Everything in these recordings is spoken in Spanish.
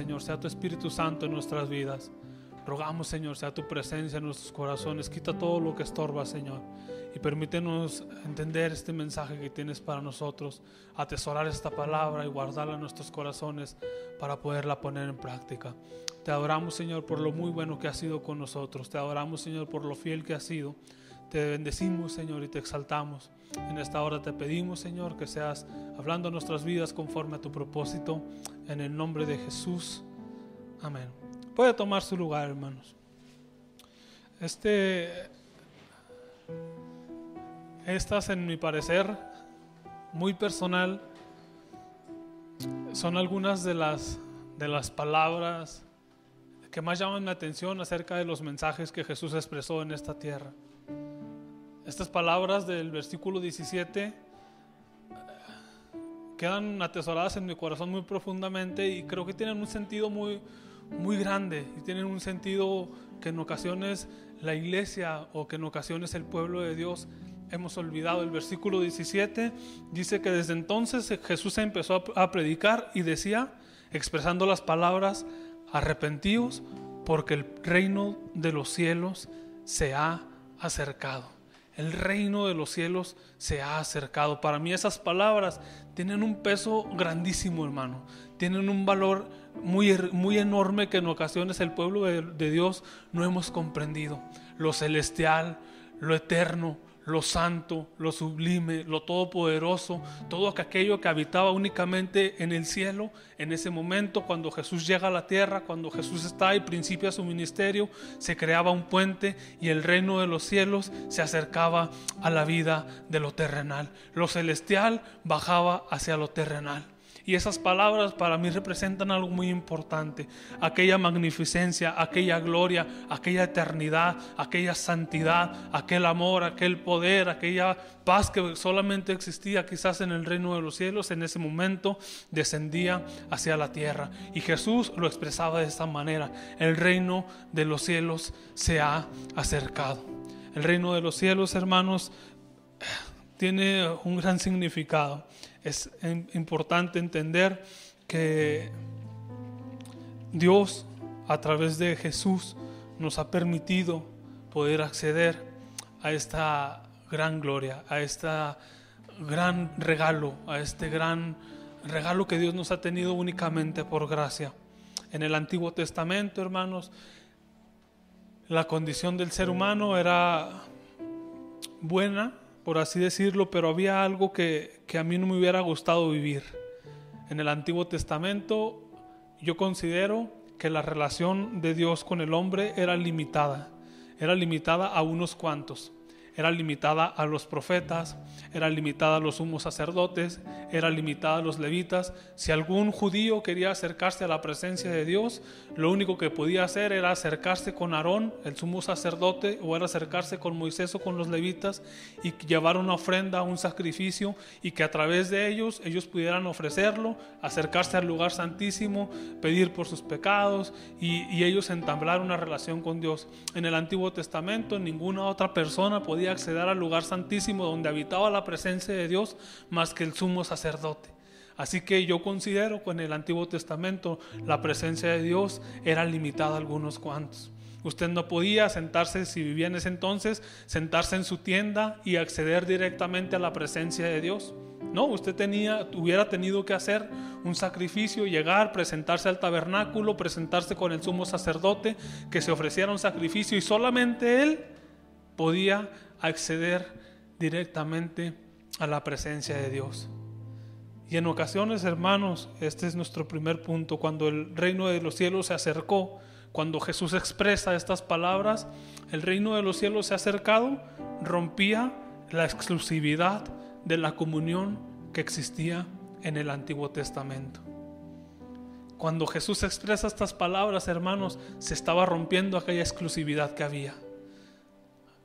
Señor, sea tu Espíritu Santo en nuestras vidas. Rogamos, Señor, sea tu presencia en nuestros corazones. Quita todo lo que estorba, Señor. Y permítenos entender este mensaje que tienes para nosotros, atesorar esta palabra y guardarla en nuestros corazones para poderla poner en práctica. Te adoramos, Señor, por lo muy bueno que has sido con nosotros. Te adoramos, Señor, por lo fiel que has sido. Te bendecimos, Señor, y te exaltamos. En esta hora te pedimos, Señor, que seas hablando nuestras vidas conforme a tu propósito. En el nombre de Jesús. Amén. Puede tomar su lugar, hermanos. Este, estas, en mi parecer, muy personal, son algunas de las, de las palabras que más llaman mi atención acerca de los mensajes que Jesús expresó en esta tierra. Estas palabras del versículo 17 quedan atesoradas en mi corazón muy profundamente y creo que tienen un sentido muy, muy grande y tienen un sentido que en ocasiones la iglesia o que en ocasiones el pueblo de Dios hemos olvidado. El versículo 17 dice que desde entonces Jesús empezó a predicar y decía, expresando las palabras, arrepentíos porque el reino de los cielos se ha acercado. El reino de los cielos se ha acercado. Para mí esas palabras tienen un peso grandísimo, hermano. Tienen un valor muy, muy enorme que en ocasiones el pueblo de, de Dios no hemos comprendido. Lo celestial, lo eterno, lo santo, lo sublime, lo todopoderoso, todo aquello que habitaba únicamente en el cielo, en ese momento cuando Jesús llega a la tierra, cuando Jesús está y principia su ministerio, se creaba un puente y el reino de los cielos se acercaba a la vida de lo terrenal. Lo celestial bajaba hacia lo terrenal. Y esas palabras para mí representan algo muy importante. Aquella magnificencia, aquella gloria, aquella eternidad, aquella santidad, aquel amor, aquel poder, aquella paz que solamente existía quizás en el reino de los cielos, en ese momento descendía hacia la tierra. Y Jesús lo expresaba de esta manera. El reino de los cielos se ha acercado. El reino de los cielos, hermanos, tiene un gran significado es importante entender que Dios a través de Jesús nos ha permitido poder acceder a esta gran gloria, a este gran regalo, a este gran regalo que Dios nos ha tenido únicamente por gracia. En el Antiguo Testamento, hermanos, la condición del ser humano era buena, por así decirlo, pero había algo que, a mí no me hubiera gustado vivir. En el Antiguo Testamento yo considero que la relación de Dios con el hombre era limitada, era limitada a unos cuantos era limitada a los profetas, era limitada a los sumos sacerdotes, era limitada a los levitas. Si algún judío quería acercarse a la presencia de Dios, lo único que podía hacer era acercarse con Aarón, el sumo sacerdote, o era acercarse con Moisés o con los levitas y llevar una ofrenda, un sacrificio, y que a través de ellos ellos pudieran ofrecerlo, acercarse al lugar santísimo, pedir por sus pecados y, ellos entablar una relación con Dios. En el Antiguo Testamento ninguna otra persona podía acceder al lugar santísimo donde habitaba la presencia de Dios más que el sumo sacerdote. Así que yo considero que en el Antiguo Testamento la presencia de Dios era limitada a algunos cuantos. Usted no podía sentarse, si vivía en ese entonces, sentarse en su tienda y acceder directamente a la presencia de Dios. No, usted tenía, hubiera tenido que hacer un sacrificio, llegar, presentarse al tabernáculo, presentarse con el sumo sacerdote, que se ofreciera un sacrificio y solamente él podía acceder directamente a la presencia de Dios. Y en ocasiones, hermanos, este es nuestro primer punto, cuando el reino de los cielos se acercó, cuando Jesús expresa estas palabras, el reino de los cielos se ha acercado, rompía la exclusividad de la comunión que existía en el Antiguo Testamento. Cuando Jesús expresa estas palabras, hermanos, se estaba rompiendo aquella exclusividad que había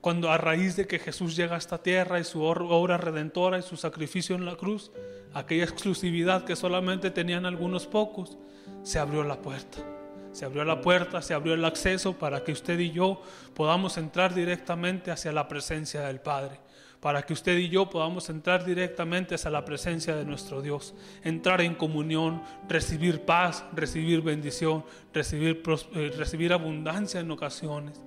cuando a raíz de que Jesús llega a esta tierra y su obra redentora y su sacrificio en la cruz, aquella exclusividad que solamente tenían algunos pocos, se abrió la puerta. Se abrió la puerta, se abrió el acceso para que usted y yo podamos entrar directamente hacia la presencia del Padre para que usted y yo podamos entrar directamente hacia la presencia de nuestro Dios, entrar en comunión, recibir paz, recibir bendición, recibir, eh, recibir abundancia en ocasiones.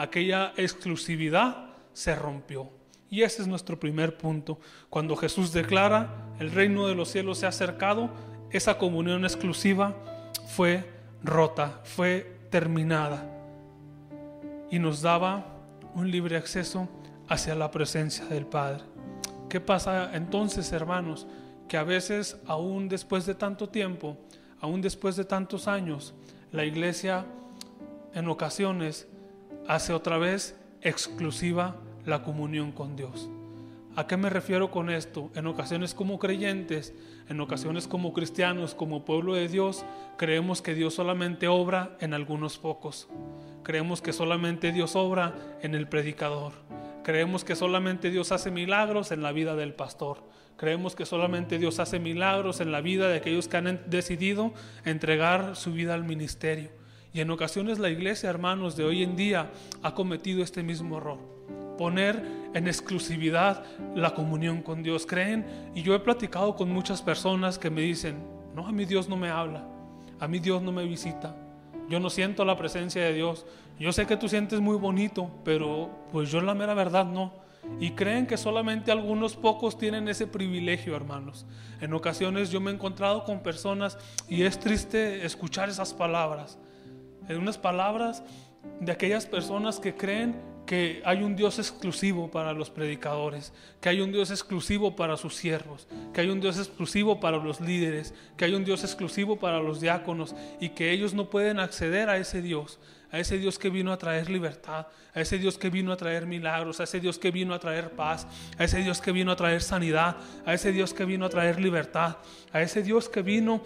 Aquella exclusividad se rompió. Y ese es nuestro primer punto. Cuando Jesús declara, el reino de los cielos se ha acercado, esa comunión exclusiva fue rota, fue terminada. Y nos daba un libre acceso hacia la presencia del Padre. ¿Qué pasa entonces, hermanos? Que a veces, aún después de tanto tiempo, aún después de tantos años, la iglesia en ocasiones hace otra vez exclusiva la comunión con Dios. ¿A qué me refiero con esto? En ocasiones como creyentes, en ocasiones como cristianos, como pueblo de Dios, creemos que Dios solamente obra en algunos pocos. Creemos que solamente Dios obra en el predicador. Creemos que solamente Dios hace milagros en la vida del pastor. Creemos que solamente Dios hace milagros en la vida de aquellos que han decidido entregar su vida al ministerio. Y en ocasiones la iglesia, hermanos, de hoy en día ha cometido este mismo error. Poner en exclusividad la comunión con Dios. Creen, y yo he platicado con muchas personas que me dicen, no, a mí Dios no me habla, a mí Dios no me visita, yo no siento la presencia de Dios. Yo sé que tú sientes muy bonito, pero pues yo la mera verdad no. Y creen que solamente algunos pocos tienen ese privilegio, hermanos. En ocasiones yo me he encontrado con personas y es triste escuchar esas palabras. En unas palabras de aquellas personas que creen que hay un Dios exclusivo para los predicadores, que hay un Dios exclusivo para sus siervos, que hay un Dios exclusivo para los líderes, que hay un Dios exclusivo para los diáconos y que ellos no pueden acceder a ese Dios, a ese Dios que vino a traer libertad, a ese Dios que vino a traer milagros, a ese Dios que vino a traer paz, a ese Dios que vino a traer sanidad, a ese Dios que vino a traer libertad, a ese Dios que vino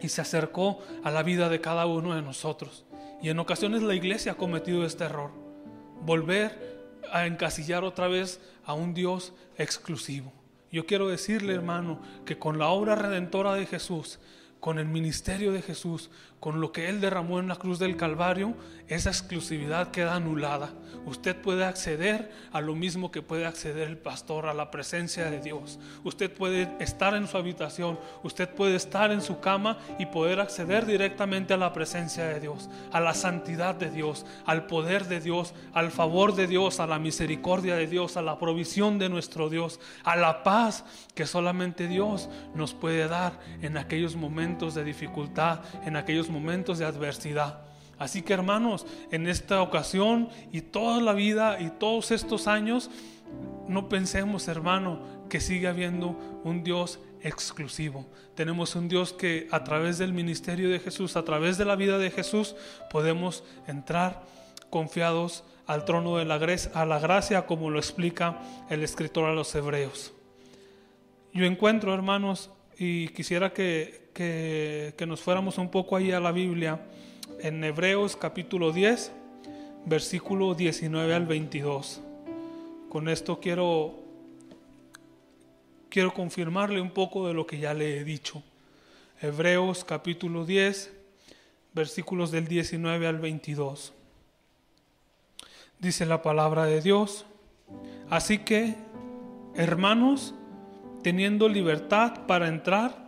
y se acercó a la vida de cada uno de nosotros. Y en ocasiones la iglesia ha cometido este error volver a encasillar otra vez a un Dios exclusivo. Yo quiero decirle, hermano, que con la obra redentora de Jesús, con el ministerio de Jesús, con lo que Él derramó en la cruz del Calvario, esa exclusividad queda anulada. Usted puede acceder a lo mismo que puede acceder el pastor, a la presencia de Dios. Usted puede estar en su habitación, usted puede estar en su cama y poder acceder directamente a la presencia de Dios, a la santidad de Dios, al poder de Dios, al favor de Dios, a la misericordia de Dios, a la provisión de nuestro Dios, a la paz que solamente Dios nos puede dar en aquellos momentos de dificultad, en aquellos momentos de adversidad. Así que hermanos, en esta ocasión y toda la vida y todos estos años, no pensemos, hermano, que sigue habiendo un Dios exclusivo. Tenemos un Dios que a través del ministerio de Jesús, a través de la vida de Jesús, podemos entrar confiados al trono de la gracia, a la gracia, como lo explica el escritor a los hebreos. Yo encuentro, hermanos, y quisiera que, que, nos fuéramos un poco ahí a la Biblia, en Hebreos capítulo 10, versículo 19 al 22. Con esto quiero, quiero confirmarle un poco de lo que ya le he dicho. Hebreos capítulo 10, versículos del 19 al 22. Dice la palabra de Dios. Así que, hermanos, teniendo libertad para entrar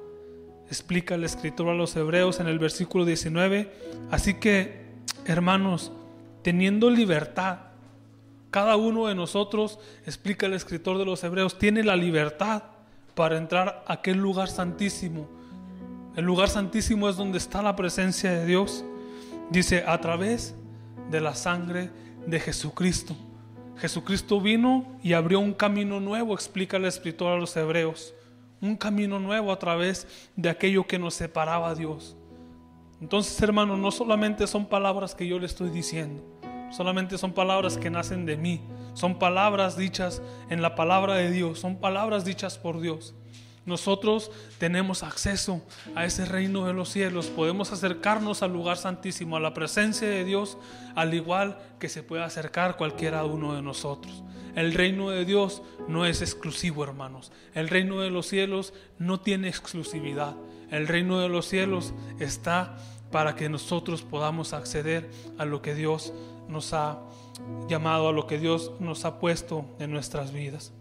explica el escritor a los hebreos en el versículo 19. Así que, hermanos, teniendo libertad, cada uno de nosotros, explica el escritor de los hebreos, tiene la libertad para entrar a aquel lugar santísimo. El lugar santísimo es donde está la presencia de Dios. Dice, a través de la sangre de Jesucristo. Jesucristo vino y abrió un camino nuevo, explica el escritor a los hebreos un camino nuevo a través de aquello que nos separaba a Dios. Entonces, hermano, no solamente son palabras que yo le estoy diciendo. solamente son palabras que nacen de mí, son palabras dichas en la palabra de Dios, son palabras dichas por Dios. Nosotros tenemos acceso a ese reino de los cielos, podemos acercarnos al lugar santísimo, a la presencia de Dios, al igual que se puede acercar cualquiera uno de nosotros. El reino de Dios no es exclusivo, hermanos. El reino de los cielos no tiene exclusividad. El reino de los cielos está para que nosotros podamos acceder a lo que Dios nos ha llamado, a lo que Dios nos ha puesto en nuestras vidas.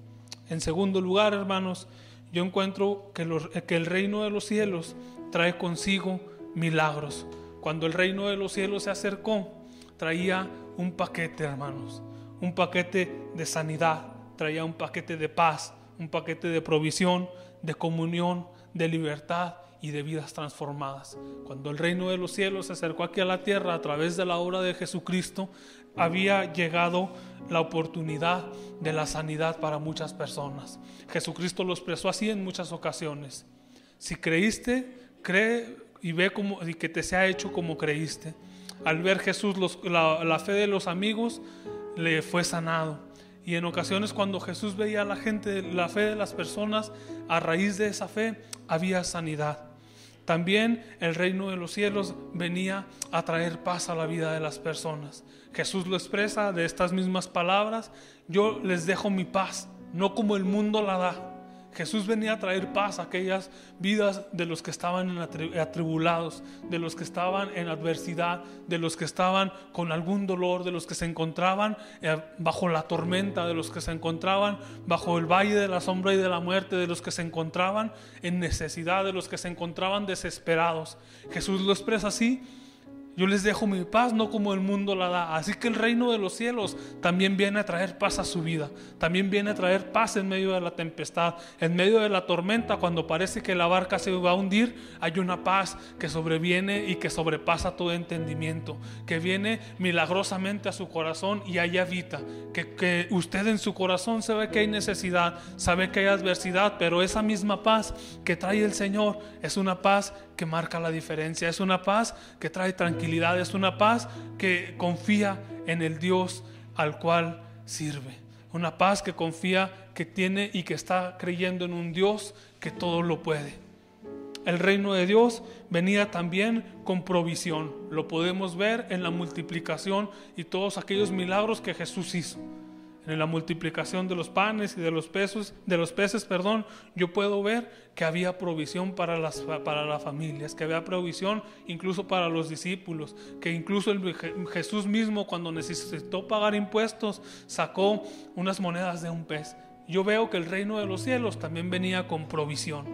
En segundo lugar, hermanos, yo encuentro que, que el reino de los cielos trae consigo milagros. Cuando el reino de los cielos se acercó, traía un paquete, hermanos, un paquete de sanidad, traía un paquete de paz, un paquete de provisión, de comunión, de libertad y de vidas transformadas. Cuando el reino de los cielos se acercó aquí a la tierra a través de la obra de Jesucristo, había llegado la oportunidad de la sanidad para muchas personas. Jesucristo lo expresó así en muchas ocasiones. Si creíste, cree y ve como, y que te sea hecho como creíste. Al ver Jesús la, la fe de los amigos, le fue sanado. Y en ocasiones cuando Jesús veía a la gente, la fe de las personas, a raíz de esa fe había sanidad. También el reino de los cielos venía a traer paz a la vida de las personas. Jesús lo expresa de estas mismas palabras, yo les dejo mi paz, no como el mundo la da. Jesús venía a traer paz a aquellas vidas de los que estaban atribulados, de los que estaban en adversidad, de los que estaban con algún dolor, de los que se encontraban eh, bajo la tormenta, de los que se encontraban bajo el valle de la sombra y de la muerte, de los que se encontraban en necesidad, de los que se encontraban desesperados. Jesús lo expresa así yo les dejo mi paz, no como el mundo la da. Así que el reino de los cielos también viene a traer paz a su vida. También viene a traer paz en medio de la tempestad, en medio de la tormenta, cuando parece que la barca se va a hundir, hay una paz que sobreviene y que sobrepasa todo entendimiento, que viene milagrosamente a su corazón y ahí habita. Que, que usted en su corazón sabe que hay necesidad, sabe que hay adversidad, pero esa misma paz que trae el Señor es una paz que marca la diferencia, es una paz que trae tranquilidad, es una paz que confía en el Dios al cual sirve. Una paz que confía que tiene y que está creyendo en un Dios que todo lo puede. El reino de Dios venía también con provisión. Lo podemos ver en la multiplicación y todos aquellos milagros que Jesús hizo en la multiplicación de los panes y de los peces, de los peces, perdón, yo puedo ver que había provisión para las para las familias, que había provisión incluso para los discípulos, que incluso el, Jesús mismo cuando necesitó pagar impuestos sacó unas monedas de un pez. Yo veo que el reino de los cielos también venía con provisión.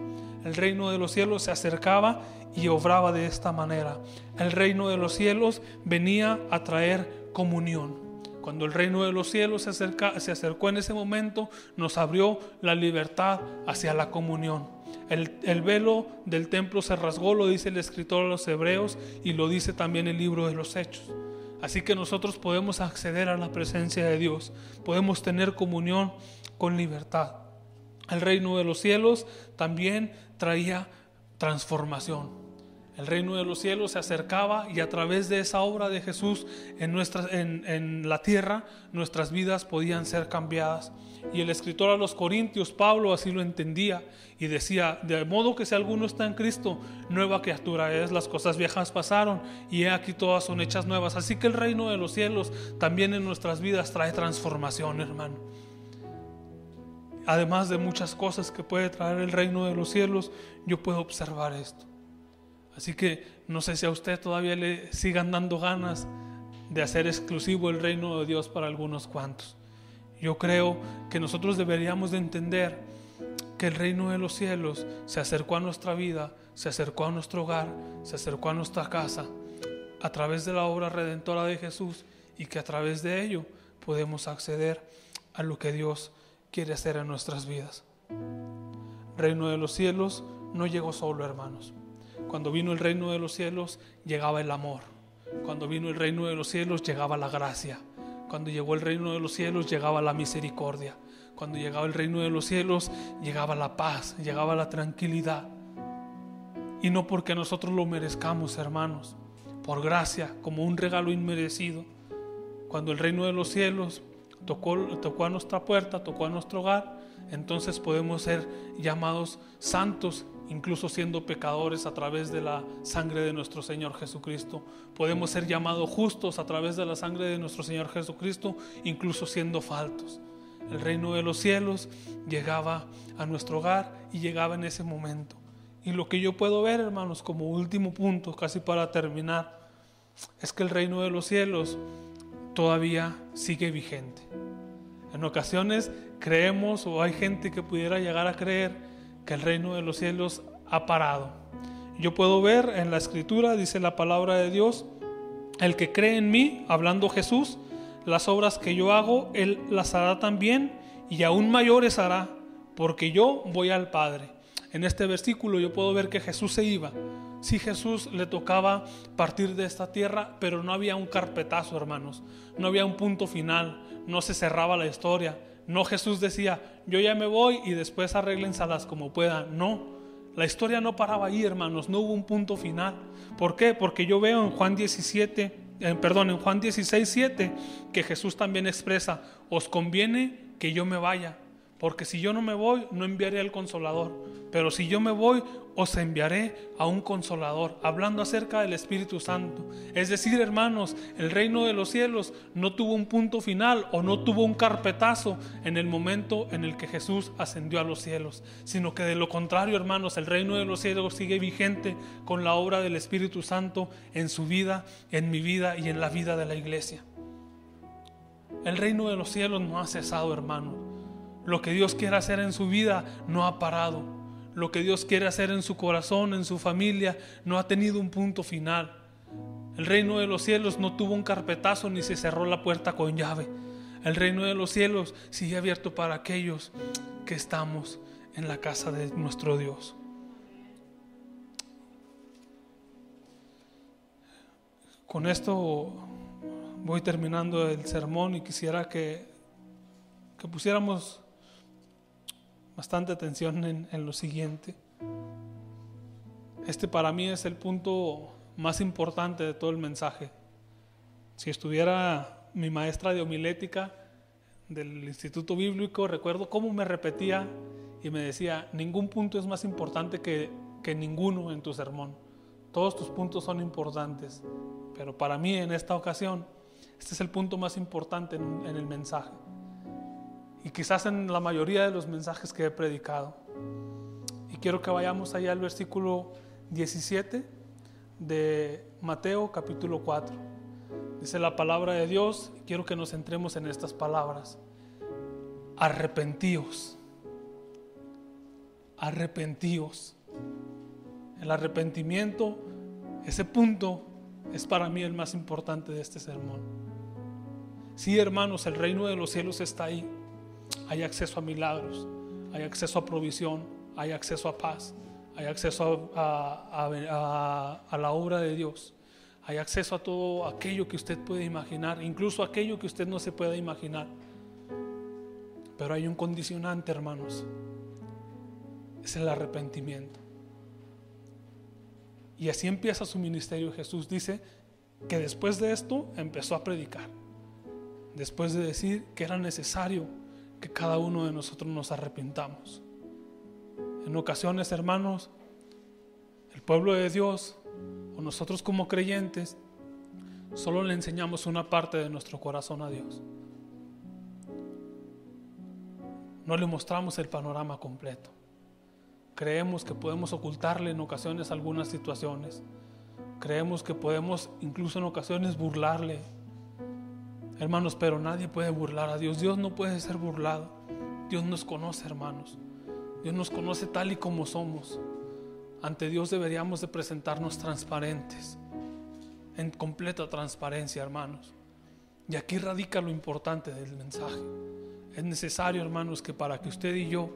El reino de los cielos se acercaba y obraba de esta manera. El reino de los cielos venía a traer comunión. Cuando el reino de los cielos se, se acercó en ese momento, nos abrió la libertad hacia la comunión. El, el, velo del templo se rasgó, lo dice el escritor de los Hebreos y lo dice también el libro de los Hechos. Así que nosotros podemos acceder a la presencia de Dios, podemos tener comunión con libertad. El reino de los cielos también traía transformación. El reino de los cielos se acercaba y a través de esa obra de Jesús en, en, la tierra nuestras vidas podían ser cambiadas. Y el escritor a los Corintios, Pablo, así lo entendía y decía, de modo que si alguno está en Cristo, nueva criatura es, las cosas viejas pasaron y he aquí todas son hechas nuevas. Así que el reino de los cielos también en nuestras vidas trae transformación, hermano. Además de muchas cosas que puede traer el reino de los cielos, yo puedo observar esto Así que no sé si a usted todavía le sigan dando ganas de hacer exclusivo el reino de Dios para algunos cuantos. Yo creo que nosotros deberíamos de entender que el reino de los cielos se acercó a nuestra vida, se acercó a nuestro hogar, se acercó a nuestra casa a través de la obra redentora de Jesús y que a través de ello podemos acceder a lo que Dios quiere hacer en nuestras vidas. Reino de los cielos no llegó solo, hermanos. Cuando vino el reino de los cielos, llegaba el amor. Cuando vino el reino de los cielos, llegaba la gracia. Cuando llegó el reino de los cielos, llegaba la misericordia. Cuando llegaba el reino de los cielos, llegaba la paz, llegaba la tranquilidad. Y no porque nosotros lo merezcamos, hermanos, por gracia, como un regalo inmerecido. cuando el reino de los cielos tocó, tocó a nuestra puerta, tocó a nuestro hogar, entonces podemos ser llamados santos, incluso siendo pecadores a través de la sangre de nuestro Señor Jesucristo. Podemos ser llamados justos a través de la sangre de nuestro Señor Jesucristo, incluso siendo faltos. El reino de los cielos llegaba a nuestro hogar y llegaba en ese momento. Y lo que yo puedo ver, hermanos, como último punto, casi para terminar, es que el reino de los cielos todavía sigue vigente. En ocasiones creemos o hay gente que pudiera llegar a creer que el reino de los cielos ha parado. Yo puedo ver en la escritura, dice la palabra de Dios, el que cree en mí, hablando Jesús, las obras que yo hago, él las hará también y aún mayores hará, porque yo voy al Padre. En este versículo yo puedo ver que Jesús se iba. Si Jesús le tocaba partir de esta tierra, pero no había un carpetazo, hermanos. No había un punto final. No se cerraba la historia. No Jesús decía, yo ya me voy y después arréglensalas como puedan. No, la historia no paraba ahí, hermanos, no hubo un punto final. ¿Por qué? Porque yo veo en Juan 17, eh, perdón, en Juan 16, 7, que Jesús también expresa, os conviene que yo me vaya, porque si yo no me voy, no enviaré al consolador. Pero si yo me voy, os enviaré a un consolador, hablando acerca del Espíritu Santo. Es decir, hermanos, el reino de los cielos no tuvo un punto final o no tuvo un carpetazo en el momento en el que Jesús ascendió a los cielos, sino que de lo contrario, hermanos, el reino de los cielos sigue vigente con la obra del Espíritu Santo en su vida, en mi vida y en la vida de la iglesia. El reino de los cielos no ha cesado, hermanos. Lo que Dios quiere hacer en su vida no ha parado. Lo que Dios quiere hacer en su corazón, en su familia, no ha tenido un punto final. El reino de los cielos no tuvo un carpetazo ni se cerró la puerta con llave. El reino de los cielos sigue abierto para aquellos que estamos en la casa de nuestro Dios. Con esto voy terminando el sermón y quisiera que, que pusiéramos bastante atención en, lo siguiente. Este para mí es el punto más importante de todo el mensaje. Si estuviera mi maestra de homilética del Instituto Bíblico, recuerdo cómo me repetía y me decía, ningún punto es más importante que, que ninguno en tu sermón. Todos tus puntos son importantes, pero para mí en esta ocasión, este es el punto más importante en, en el mensaje y quizás en la mayoría de los mensajes que he predicado. Y quiero que vayamos allá al versículo 17 de Mateo capítulo 4. Dice la palabra de Dios, y quiero que nos centremos en estas palabras. Arrepentíos. Arrepentíos. El arrepentimiento, ese punto, es para mí el más importante de este sermón. Sí, hermanos, el reino de los cielos está ahí hay acceso a milagros, hay acceso a provisión, hay acceso a paz, hay acceso a, la obra de Dios, hay acceso a todo aquello que usted puede imaginar, incluso aquello que usted no se pueda imaginar. Pero hay un condicionante, hermanos, es el arrepentimiento. Y así empieza su ministerio. Jesús dice que después de esto empezó a predicar. Después de decir que era necesario que cada uno de nosotros nos arrepintamos. En ocasiones, hermanos, el pueblo de Dios o nosotros como creyentes solo le enseñamos una parte de nuestro corazón a Dios. No le mostramos el panorama completo. Creemos que podemos ocultarle en ocasiones algunas situaciones. Creemos que podemos incluso en ocasiones burlarle Hermanos, pero nadie puede burlar a Dios. Dios no puede ser burlado. Dios nos conoce, hermanos. Dios nos conoce tal y como somos. Ante Dios deberíamos de presentarnos transparentes, en completa transparencia, hermanos. Y aquí radica lo importante del mensaje. Es necesario, hermanos, que para que usted y yo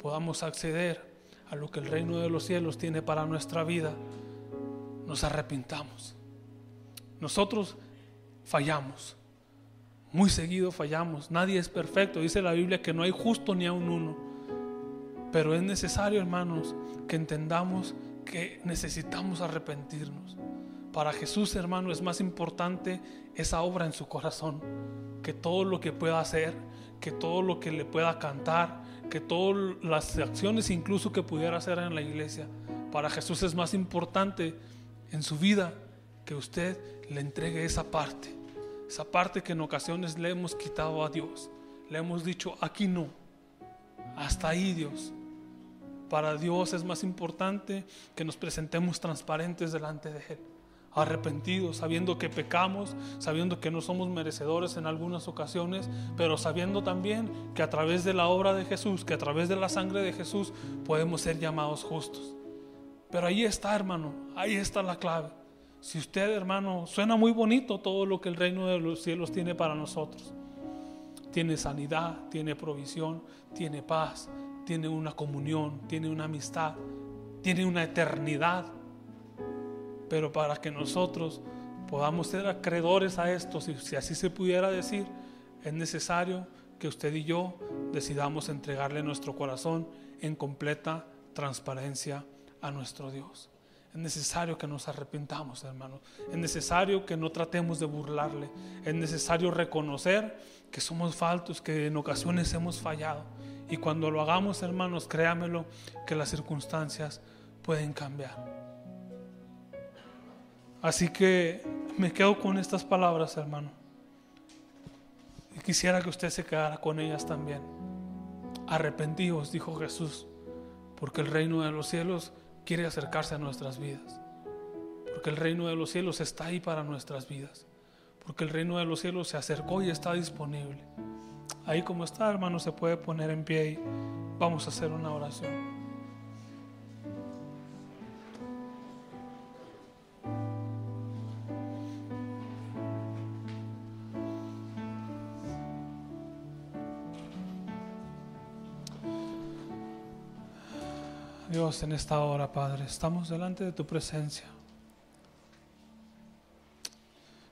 podamos acceder a lo que el reino de los cielos tiene para nuestra vida, nos arrepintamos. Nosotros fallamos. Muy seguido fallamos. Nadie es perfecto. Dice la Biblia que no hay justo ni a un uno. Pero es necesario, hermanos, que entendamos que necesitamos arrepentirnos Para Jesús, hermano, es más importante esa obra en su corazón que todo lo que pueda hacer, que todo lo que le pueda cantar, que todas las acciones incluso que pudiera hacer en la iglesia. Para Jesús es más importante en su vida que usted le entregue esa parte, esa parte que en ocasiones le hemos quitado a Dios. Le hemos dicho, aquí no, hasta ahí Dios. Para Dios es más importante que nos presentemos transparentes delante de Él arrepentidos, sabiendo que pecamos, sabiendo que no somos merecedores en algunas ocasiones, pero sabiendo también que a través de la obra de Jesús, que a través de la sangre de Jesús podemos ser llamados justos. Pero ahí está, hermano, ahí está la clave. Si usted, hermano, suena muy bonito todo lo que el reino de los cielos tiene para nosotros. Tiene sanidad, tiene provisión, tiene paz, tiene una comunión, tiene una amistad, tiene una eternidad pero para que nosotros podamos ser acreedores a esto, si, así se pudiera decir, es necesario que usted y yo decidamos entregarle nuestro corazón en completa transparencia a nuestro Dios. Es necesario que nos arrepintamos, hermanos. Es necesario que no tratemos de burlarle. Es necesario reconocer que somos faltos, que en ocasiones hemos fallado. Y cuando lo hagamos, hermanos, créamelo, que las circunstancias pueden cambiar. Así que me quedo con estas palabras, hermano. Y quisiera que usted se quedara con ellas también. Arrepentíos, dijo Jesús, porque el reino de los cielos quiere acercarse a nuestras vidas. Porque el reino de los cielos está ahí para nuestras vidas. Porque el reino de los cielos se acercó y está disponible. Ahí como está, hermano, se puede poner en pie y vamos a hacer una oración. Dios, en esta hora, Padre, estamos delante de tu presencia.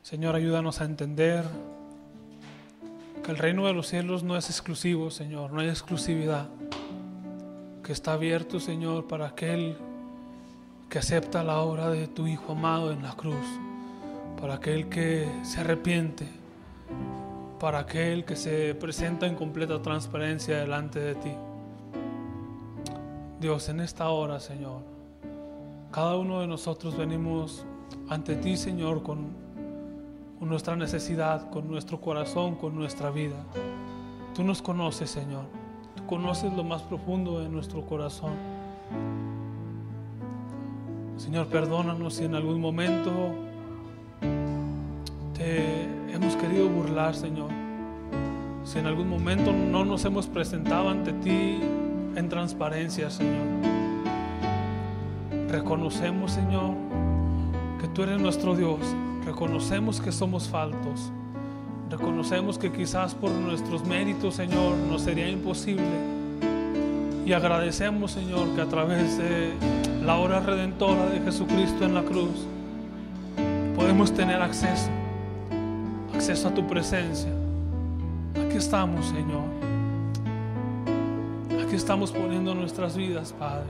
Señor, ayúdanos a entender que el reino de los cielos no es exclusivo, Señor, no hay exclusividad, que está abierto, Señor, para aquel que acepta la obra de tu Hijo amado en la cruz, para aquel que se arrepiente, para aquel que se presenta en completa transparencia delante de ti. Dios, en esta hora, Señor, cada uno de nosotros venimos ante ti, Señor, con, nuestra necesidad, con nuestro corazón, con nuestra vida. Tú nos conoces, Señor. Tú conoces lo más profundo de nuestro corazón. Señor, perdónanos si en algún momento te hemos querido burlar, Señor. Si en algún momento no nos hemos presentado ante ti en transparencia, Señor. Reconocemos, Señor, que tú eres nuestro Dios. Reconocemos que somos faltos. Reconocemos que quizás por nuestros méritos, Señor, nos sería imposible. Y agradecemos, Señor, que a través de la hora redentora de Jesucristo en la cruz, podemos tener acceso, acceso a tu presencia. Aquí estamos, Señor estamos poniendo nuestras vidas, Padre.